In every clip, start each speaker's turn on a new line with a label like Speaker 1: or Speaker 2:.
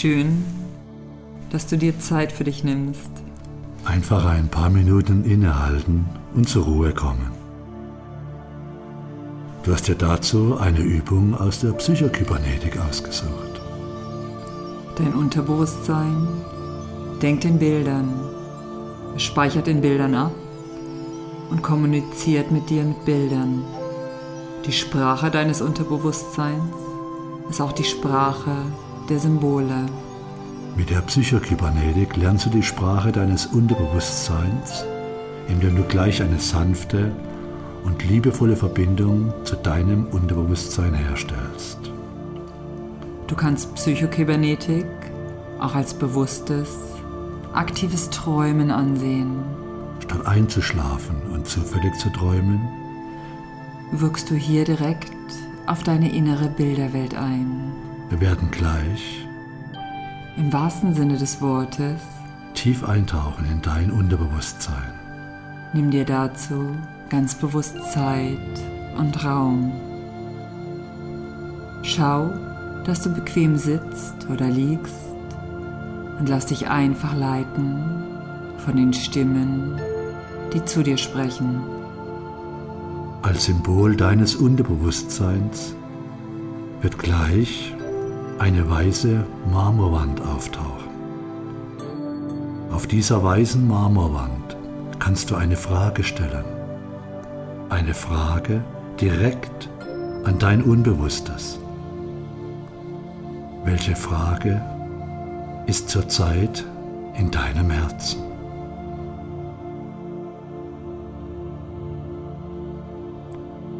Speaker 1: Schön, dass du dir Zeit für dich nimmst.
Speaker 2: Einfach ein paar Minuten innehalten und zur Ruhe kommen. Du hast dir dazu eine Übung aus der Psychokybernetik ausgesucht.
Speaker 1: Dein Unterbewusstsein denkt in Bildern, speichert in Bildern ab und kommuniziert mit dir mit Bildern. Die Sprache deines Unterbewusstseins ist auch die Sprache der Symbole.
Speaker 2: Mit der Psychokybernetik lernst du die Sprache deines Unterbewusstseins, indem du gleich eine sanfte und liebevolle Verbindung zu deinem Unterbewusstsein herstellst.
Speaker 1: Du kannst Psychokybernetik auch als bewusstes, aktives Träumen ansehen.
Speaker 2: Statt einzuschlafen und zufällig zu träumen,
Speaker 1: wirkst du hier direkt auf deine innere Bilderwelt ein.
Speaker 2: Wir werden gleich,
Speaker 1: im wahrsten Sinne des Wortes,
Speaker 2: tief eintauchen in dein Unterbewusstsein.
Speaker 1: Nimm dir dazu ganz bewusst Zeit und Raum. Schau, dass du bequem sitzt oder liegst und lass dich einfach leiten von den Stimmen, die zu dir sprechen.
Speaker 2: Als Symbol deines Unterbewusstseins wird gleich eine weiße Marmorwand auftauchen. Auf dieser weißen Marmorwand kannst du eine Frage stellen. Eine Frage direkt an dein Unbewusstes. Welche Frage ist zurzeit in deinem Herzen?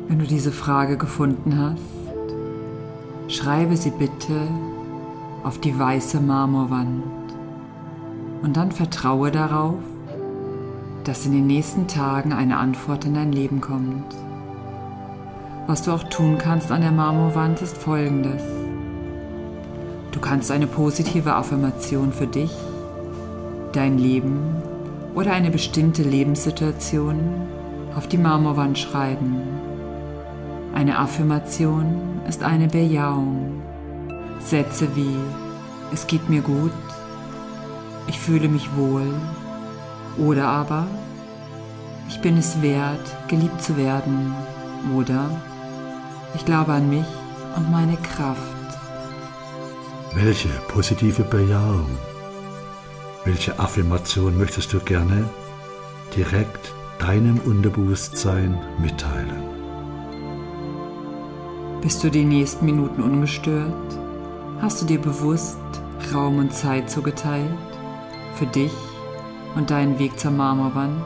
Speaker 1: Wenn du diese Frage gefunden hast, Schreibe sie bitte auf die weiße Marmorwand und dann vertraue darauf, dass in den nächsten Tagen eine Antwort in dein Leben kommt. Was du auch tun kannst an der Marmorwand ist folgendes. Du kannst eine positive Affirmation für dich, dein Leben oder eine bestimmte Lebenssituation auf die Marmorwand schreiben. Eine Affirmation ist eine Bejahung. Sätze wie es geht mir gut, ich fühle mich wohl oder aber ich bin es wert, geliebt zu werden oder ich glaube an mich und meine Kraft.
Speaker 2: Welche positive Bejahung, welche Affirmation möchtest du gerne direkt deinem Unterbewusstsein mitteilen?
Speaker 1: Bist du die nächsten Minuten ungestört? Hast du dir bewusst Raum und Zeit zugeteilt? Für dich und deinen Weg zur Marmorwand?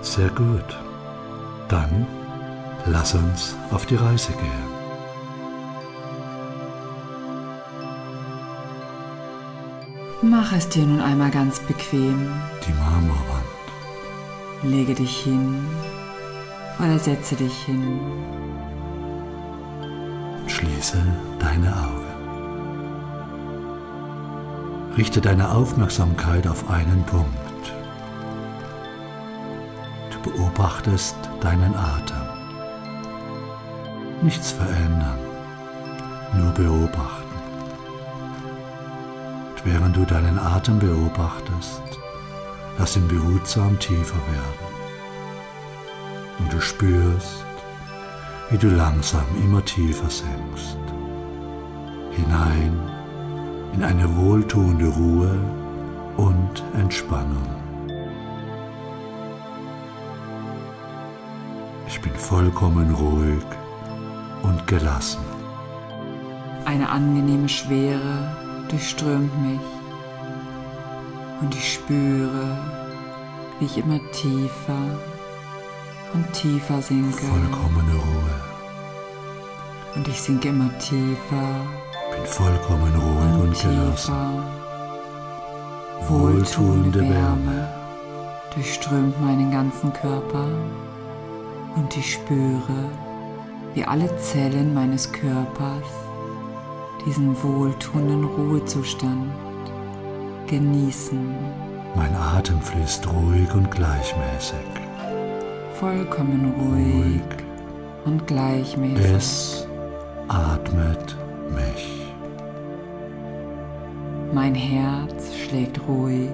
Speaker 2: Sehr gut. Dann lass uns auf die Reise gehen.
Speaker 1: Mach es dir nun einmal ganz bequem.
Speaker 2: Die Marmorwand.
Speaker 1: Lege dich hin oder setze dich hin.
Speaker 2: Schließe deine Augen. Richte deine Aufmerksamkeit auf einen Punkt. Du beobachtest deinen Atem. Nichts verändern, nur beobachten. Und während du deinen Atem beobachtest, lass ihn behutsam tiefer werden. Und du spürst, wie du langsam immer tiefer sinkst, hinein in eine wohltuende Ruhe und Entspannung. Ich bin vollkommen ruhig und gelassen.
Speaker 1: Eine angenehme Schwere durchströmt mich und ich spüre, wie ich immer tiefer und tiefer sinke.
Speaker 2: Vollkommene Ruhe.
Speaker 1: Und ich sinke immer tiefer.
Speaker 2: Bin vollkommen ruhig und, und gelassen. Wohltuende Wärme
Speaker 1: durchströmt meinen ganzen Körper und ich spüre, wie alle Zellen meines Körpers diesen wohltuenden Ruhezustand genießen.
Speaker 2: Mein Atem fließt ruhig und gleichmäßig
Speaker 1: vollkommen ruhig, ruhig und gleichmäßig.
Speaker 2: Es atmet mich.
Speaker 1: Mein Herz schlägt ruhig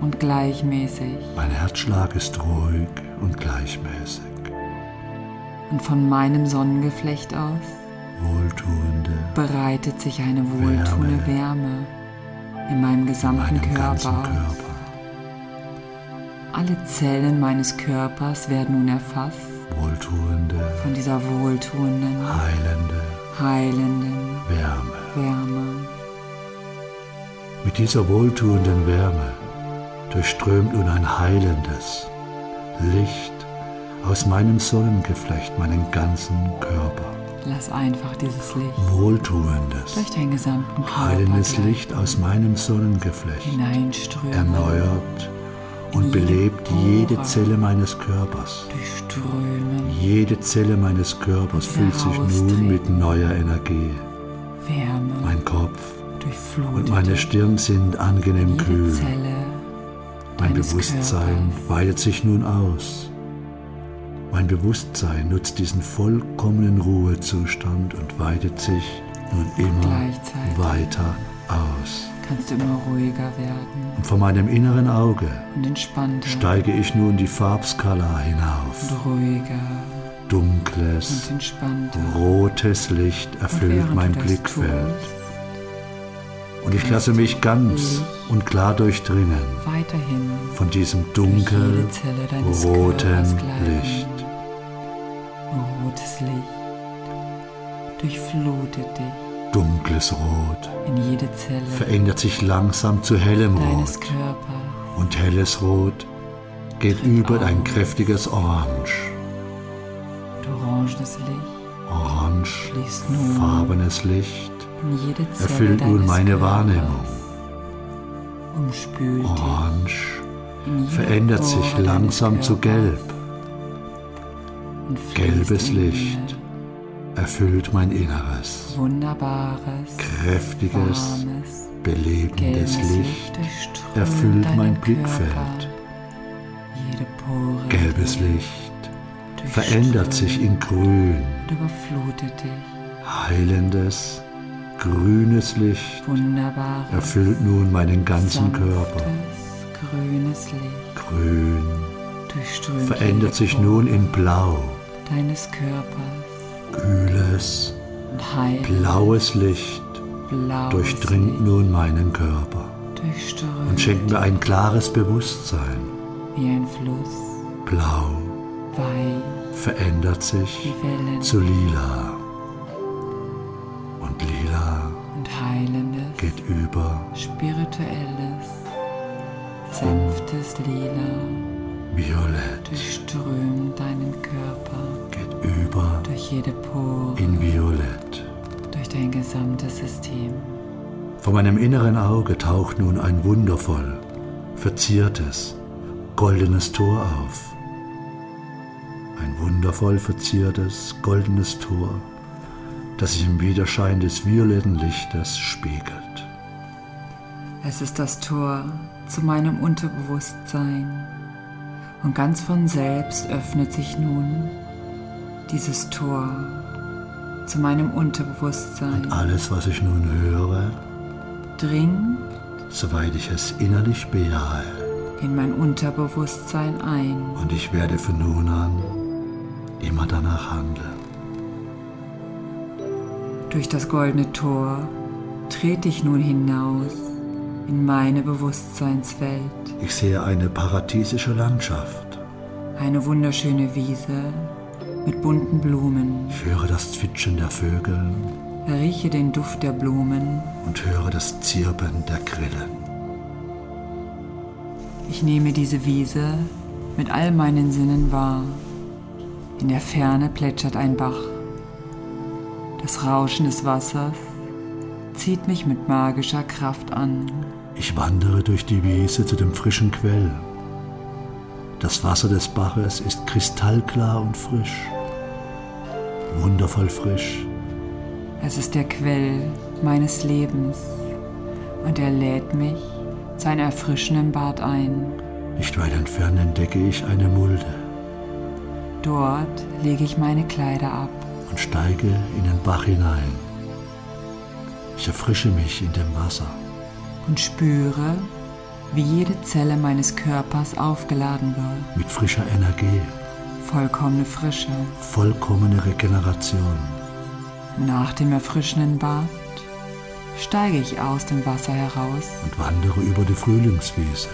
Speaker 1: und gleichmäßig.
Speaker 2: Mein Herzschlag ist ruhig und gleichmäßig.
Speaker 1: Und von meinem Sonnengeflecht aus
Speaker 2: Wohltuende
Speaker 1: bereitet sich eine wohltuende Wärme, in meinem
Speaker 2: in
Speaker 1: gesamten
Speaker 2: meinem
Speaker 1: Körper aus. Alle Zellen meines Körpers werden nun erfasst
Speaker 2: Wohltuende,
Speaker 1: von dieser wohltuenden,
Speaker 2: heilende
Speaker 1: heilenden
Speaker 2: Wärme.
Speaker 1: Wärme.
Speaker 2: Mit dieser wohltuenden Wärme durchströmt nun ein heilendes Licht aus meinem Sonnengeflecht meinen ganzen Körper.
Speaker 1: Lass einfach dieses Licht
Speaker 2: Wohltuendes,
Speaker 1: durch den gesamten Körper
Speaker 2: heilendes Licht aus meinem Sonnengeflecht
Speaker 1: hineinströmen,
Speaker 2: erneuert und belebt jede Zelle meines Körpers. Jede Zelle meines Körpers füllt sich nun mit neuer Energie. Mein Kopf und meine Stirn sind angenehm kühl. Mein Bewusstsein weitet sich nun aus. Mein Bewusstsein nutzt diesen vollkommenen Ruhezustand und weitet sich nun immer weiter aus.
Speaker 1: Kannst du immer ruhiger werden
Speaker 2: Und von meinem inneren Auge
Speaker 1: und entspannter
Speaker 2: steige ich nun die Farbskala hinauf.
Speaker 1: und ruhiger und
Speaker 2: Dunkles, rotes Licht erfüllt mein Blickfeld. Und ich lasse mich ganz und klar durchdringen von diesem dunkel roten. Licht.
Speaker 1: Rotes Licht durchflutet dich
Speaker 2: Dunkles Rot verändert sich langsam zu hellem Rot. Und helles Rot geht über in ein kräftiges Orange. Orange, farbenes Licht erfüllt nun meine. Wahrnehmung. Orange verändert sich langsam zu gelb. Gelbes Licht erfüllt mein Inneres.
Speaker 1: Wunderbares,
Speaker 2: Kräftiges,
Speaker 1: warmes,
Speaker 2: belebendes Licht erfüllt mein. Blickfeld. Gelbes Licht verändert sich in Grün.
Speaker 1: und überflutet dich.
Speaker 2: Heilendes, grünes Licht erfüllt nun meinen ganzen Körper.
Speaker 1: grünes Licht
Speaker 2: Grün verändert sich nun in Blau.
Speaker 1: deines Körpers
Speaker 2: Kühles, blaues Licht durchdringt nun meinen Körper und schenkt mir ein klares Bewusstsein.
Speaker 1: wie ein Fluss,
Speaker 2: Blau
Speaker 1: weich.
Speaker 2: verändert sich zu lila. Und lila geht über.
Speaker 1: spirituelles, sanftes Lila
Speaker 2: violett,
Speaker 1: durchströmt deinen Körper
Speaker 2: geht über
Speaker 1: durch jede Pore,
Speaker 2: in violett.
Speaker 1: durch dein gesamtes System.
Speaker 2: Vor meinem inneren Auge taucht nun ein wundervoll verziertes, goldenes Tor auf. Ein wundervoll verziertes, goldenes Tor, das sich im Widerschein des violetten Lichtes spiegelt.
Speaker 1: Es ist das Tor zu meinem Unterbewusstsein und ganz von selbst öffnet sich nun dieses Tor zu meinem Unterbewusstsein.
Speaker 2: Alles, was ich nun höre,
Speaker 1: Dringt
Speaker 2: soweit ich es innerlich bejahe,
Speaker 1: in mein Unterbewusstsein ein.
Speaker 2: und ich werde von nun an immer danach handeln.
Speaker 1: Durch das goldene Tor trete ich nun hinaus in meine Bewusstseinswelt.
Speaker 2: Ich sehe eine paradiesische Landschaft.
Speaker 1: Eine wunderschöne Wiese mit bunten Blumen.
Speaker 2: Ich höre das Zwitschern der Vögel
Speaker 1: Rieche den Duft der Blumen.
Speaker 2: und höre das Zirpen der Grillen.
Speaker 1: Ich nehme diese Wiese mit all meinen Sinnen wahr. In der Ferne plätschert ein Bach. Das Rauschen des Wassers zieht mich mit magischer Kraft an.
Speaker 2: Ich wandere durch die Wiese zu dem frischen Quell. Das Wasser des Baches ist kristallklar und frisch. Wundervoll frisch.
Speaker 1: Es ist der Quell meines Lebens und er lädt mich zu einem erfrischenden Bad ein.
Speaker 2: Nicht weit entfernt entdecke ich eine Mulde
Speaker 1: Dort lege ich meine Kleider ab.
Speaker 2: und steige in den Bach hinein. Ich erfrische mich in dem Wasser.
Speaker 1: Und spüre, wie jede Zelle meines Körpers aufgeladen wird.
Speaker 2: Mit frischer Energie.
Speaker 1: Vollkommene Frische.
Speaker 2: Vollkommene Regeneration.
Speaker 1: Nach dem erfrischenden Bad steige ich aus dem Wasser heraus
Speaker 2: und wandere über die Frühlingswiese.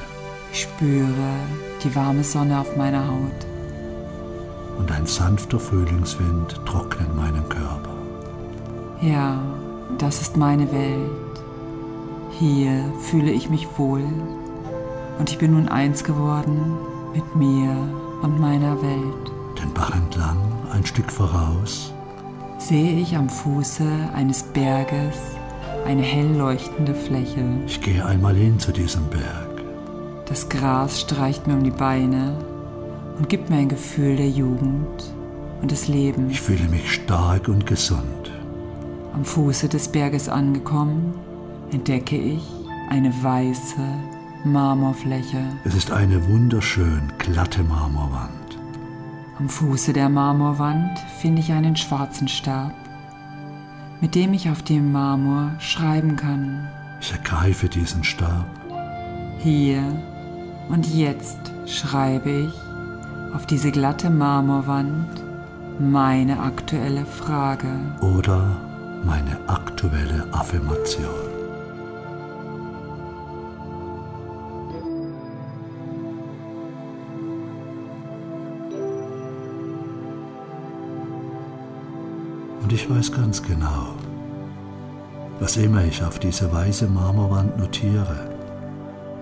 Speaker 1: Ich spüre die warme Sonne auf meiner Haut.
Speaker 2: Und ein sanfter Frühlingswind trocknet meinen Körper.
Speaker 1: Ja, das ist meine Welt. Hier fühle ich mich wohl und ich bin nun eins geworden mit mir und meiner Welt.
Speaker 2: Den Bach entlang, ein Stück voraus,
Speaker 1: sehe ich am Fuße eines Berges eine hell leuchtende Fläche.
Speaker 2: Ich gehe einmal hin zu diesem Berg.
Speaker 1: Das Gras streicht mir um die Beine und gibt mir ein Gefühl der Jugend und des Lebens.
Speaker 2: Ich fühle mich stark und gesund.
Speaker 1: Am Fuße des Berges angekommen, entdecke ich eine weiße Marmorfläche.
Speaker 2: Es ist eine wunderschön glatte Marmorwand.
Speaker 1: Am Fuße der Marmorwand finde ich einen schwarzen Stab, mit dem ich auf dem Marmor schreiben kann.
Speaker 2: Ich ergreife diesen Stab.
Speaker 1: Hier und jetzt schreibe ich auf diese glatte Marmorwand meine aktuelle Frage.
Speaker 2: Oder meine aktuelle Affirmation. Ich weiß ganz genau, was immer ich auf diese weiße Marmorwand notiere.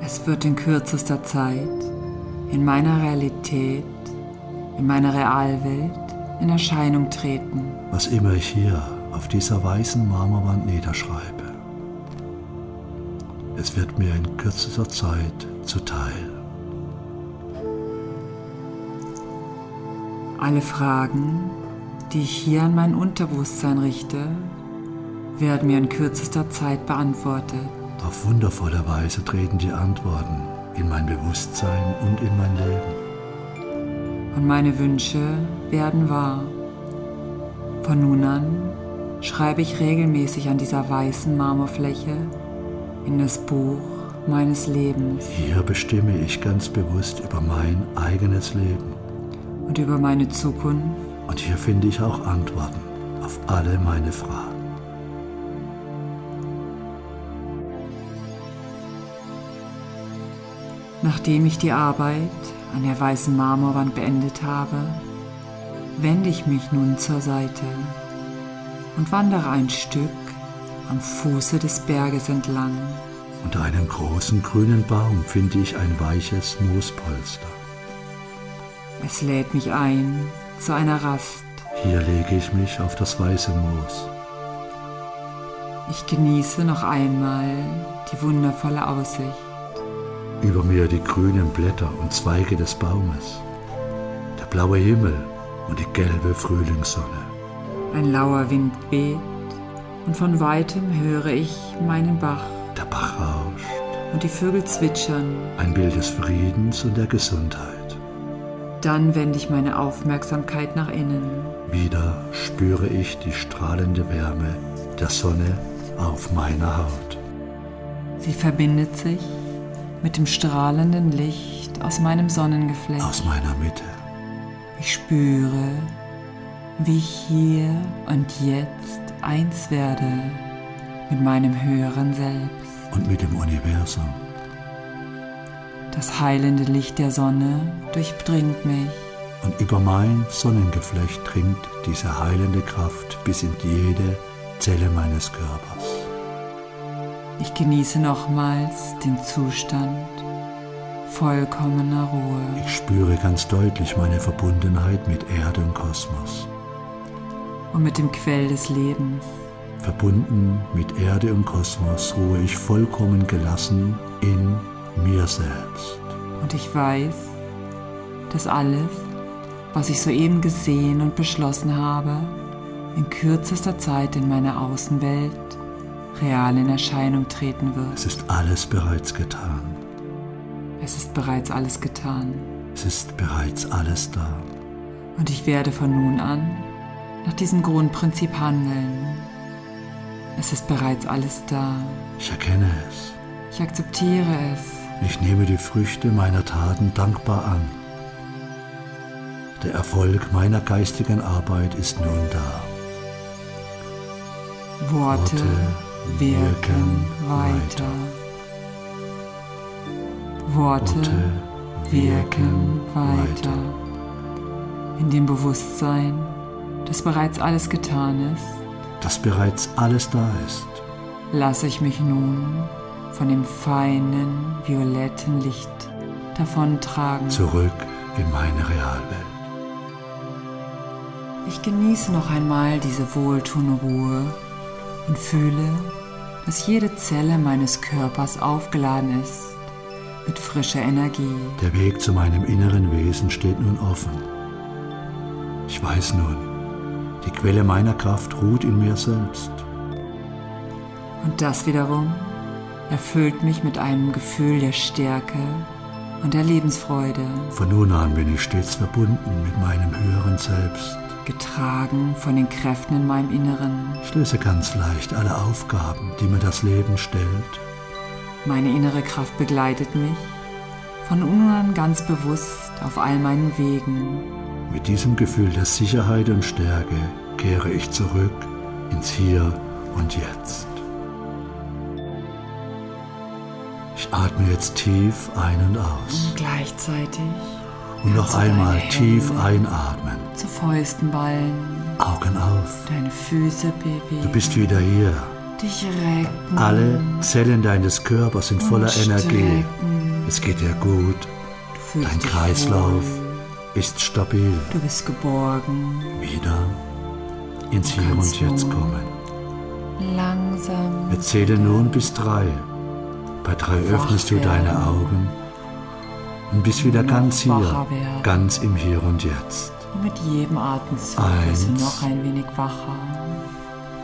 Speaker 1: Es wird in kürzester Zeit in meiner Realität, in meiner Realwelt in Erscheinung treten.
Speaker 2: Was immer ich hier auf dieser weißen Marmorwand niederschreibe. Es wird mir in kürzester Zeit zuteil.
Speaker 1: Alle Fragen, die ich hier an mein Unterbewusstsein richte, werden mir in kürzester Zeit beantwortet.
Speaker 2: Auf wundervolle Weise treten die Antworten in mein Bewusstsein und in mein Leben.
Speaker 1: Und meine Wünsche werden wahr. Von nun an schreibe ich regelmäßig an dieser weißen Marmorfläche in das Buch meines Lebens.
Speaker 2: Hier bestimme ich ganz bewusst über mein eigenes Leben.
Speaker 1: Und über meine Zukunft
Speaker 2: und hier finde ich auch Antworten auf alle meine Fragen.
Speaker 1: Nachdem ich die Arbeit an der weißen Marmorwand beendet habe, wende ich mich nun zur Seite und wandere ein Stück am Fuße des Berges entlang.
Speaker 2: Unter einem großen grünen Baum finde ich ein weiches Moospolster.
Speaker 1: Es lädt mich ein, zu einer Rast.
Speaker 2: Hier lege ich mich auf das weiße Moos.
Speaker 1: Ich genieße noch einmal die wundervolle Aussicht.
Speaker 2: Über mir die grünen Blätter und Zweige des Baumes, der blaue Himmel und die gelbe Frühlingssonne.
Speaker 1: Ein lauer Wind weht und von weitem höre ich meinen Bach.
Speaker 2: Der Bach rauscht.
Speaker 1: Und die Vögel zwitschern.
Speaker 2: Ein Bild des Friedens und der Gesundheit.
Speaker 1: Dann wende ich meine Aufmerksamkeit nach innen.
Speaker 2: Wieder spüre ich die strahlende Wärme der Sonne auf meiner Haut.
Speaker 1: Sie verbindet sich mit dem strahlenden Licht aus meinem Sonnengeflecht.
Speaker 2: Aus meiner Mitte.
Speaker 1: Ich spüre, wie ich hier und jetzt eins werde mit meinem höheren Selbst.
Speaker 2: Und mit dem Universum.
Speaker 1: Das heilende Licht der Sonne durchdringt mich.
Speaker 2: Und über mein Sonnengeflecht dringt diese heilende Kraft bis in jede Zelle meines Körpers.
Speaker 1: Ich genieße nochmals den Zustand vollkommener Ruhe.
Speaker 2: Ich spüre ganz deutlich meine Verbundenheit mit Erde und Kosmos.
Speaker 1: Und mit dem Quell des Lebens.
Speaker 2: Verbunden mit Erde und Kosmos ruhe ich vollkommen gelassen in mir selbst.
Speaker 1: Und ich weiß, dass alles, was ich soeben gesehen und beschlossen habe, in kürzester Zeit in meiner Außenwelt real in Erscheinung treten wird.
Speaker 2: Es ist alles bereits getan.
Speaker 1: Es ist bereits alles getan.
Speaker 2: Es ist bereits alles da.
Speaker 1: Und ich werde von nun an nach diesem Grundprinzip handeln. Es ist bereits alles da.
Speaker 2: Ich erkenne es.
Speaker 1: Ich akzeptiere es.
Speaker 2: Ich nehme die Früchte meiner Taten dankbar an. Der Erfolg meiner geistigen Arbeit ist nun da.
Speaker 1: Worte, wirken weiter. Worte, wirken weiter. In dem Bewusstsein, dass bereits alles getan ist,
Speaker 2: dass bereits alles da ist,
Speaker 1: lasse ich mich nun von dem feinen, violetten Licht davontragen.
Speaker 2: zurück in meine Realwelt.
Speaker 1: Ich genieße noch einmal diese wohltuende Ruhe und fühle, dass jede Zelle meines Körpers aufgeladen ist mit frischer Energie.
Speaker 2: Der Weg zu meinem inneren Wesen steht nun offen. Ich weiß nun, die Quelle meiner Kraft ruht in mir selbst.
Speaker 1: Und das wiederum erfüllt mich mit einem Gefühl der Stärke und der Lebensfreude,
Speaker 2: Von nun an bin ich stets verbunden mit meinem höheren Selbst.
Speaker 1: getragen von den Kräften in meinem Inneren.
Speaker 2: Ich löse ganz leicht alle Aufgaben, die mir das Leben stellt.
Speaker 1: Meine innere Kraft begleitet mich von nun an ganz bewusst auf all meinen Wegen.
Speaker 2: Mit diesem Gefühl der Sicherheit und Stärke kehre ich zurück ins Hier und Jetzt. Atme jetzt tief ein und aus.
Speaker 1: Und gleichzeitig
Speaker 2: Und noch einmal tief einatmen.
Speaker 1: zu Fäusten ballen,
Speaker 2: Augen auf.
Speaker 1: deine Füße bewegen,
Speaker 2: Du bist wieder hier.
Speaker 1: dich recken,
Speaker 2: Alle Zellen deines Körpers sind voller
Speaker 1: und
Speaker 2: Energie.
Speaker 1: strecken.
Speaker 2: Es geht dir gut. Dein Kreislauf
Speaker 1: wohl.
Speaker 2: ist stabil.
Speaker 1: Du bist geborgen,
Speaker 2: Wieder ins Hier und Jetzt kommen.
Speaker 1: langsam.
Speaker 2: Wir zählen nun bis drei. Bei drei öffnest du deine. Augen und bist wieder ganz hier, ganz im Hier und Jetzt.
Speaker 1: Und mit jedem Atemzug wirst du
Speaker 2: Eins.
Speaker 1: noch ein wenig wacher,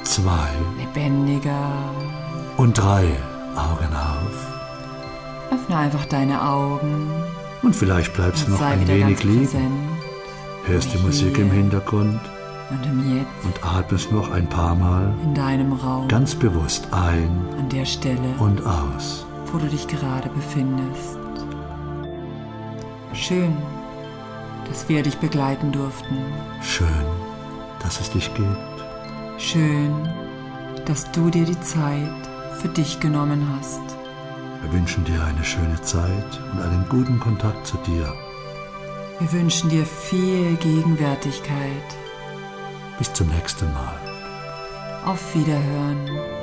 Speaker 2: Zwei
Speaker 1: lebendiger.
Speaker 2: und drei. Augen auf.
Speaker 1: Öffne einfach deine Augen
Speaker 2: Und vielleicht bleibst du noch ein wenig liegen, hörst die Musik im. Hintergrund
Speaker 1: Und im Jetzt,
Speaker 2: und atmest noch ein paar Mal
Speaker 1: in deinem Raum,
Speaker 2: ganz bewusst ein
Speaker 1: an der Stelle,
Speaker 2: und aus.
Speaker 1: Wo du dich gerade befindest. Schön, dass wir dich begleiten durften.
Speaker 2: Schön, dass es dich gibt.
Speaker 1: Schön, dass du dir die Zeit für dich genommen hast.
Speaker 2: Wir wünschen dir eine schöne Zeit und einen guten Kontakt zu dir.
Speaker 1: Wir wünschen dir viel Gegenwärtigkeit.
Speaker 2: Bis zum nächsten Mal.
Speaker 1: Auf Wiederhören.